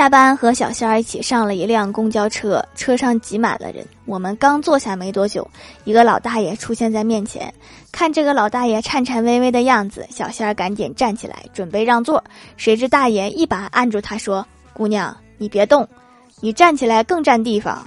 下班和小仙儿一起上了一辆公交车，车上挤满了人。我们刚坐下没多久，一个老大爷出现在面前。看这个老大爷颤颤巍巍的样子，小仙儿赶紧站起来准备让座。谁知大爷一把按住他说：姑娘，你别动，你站起来更占地方。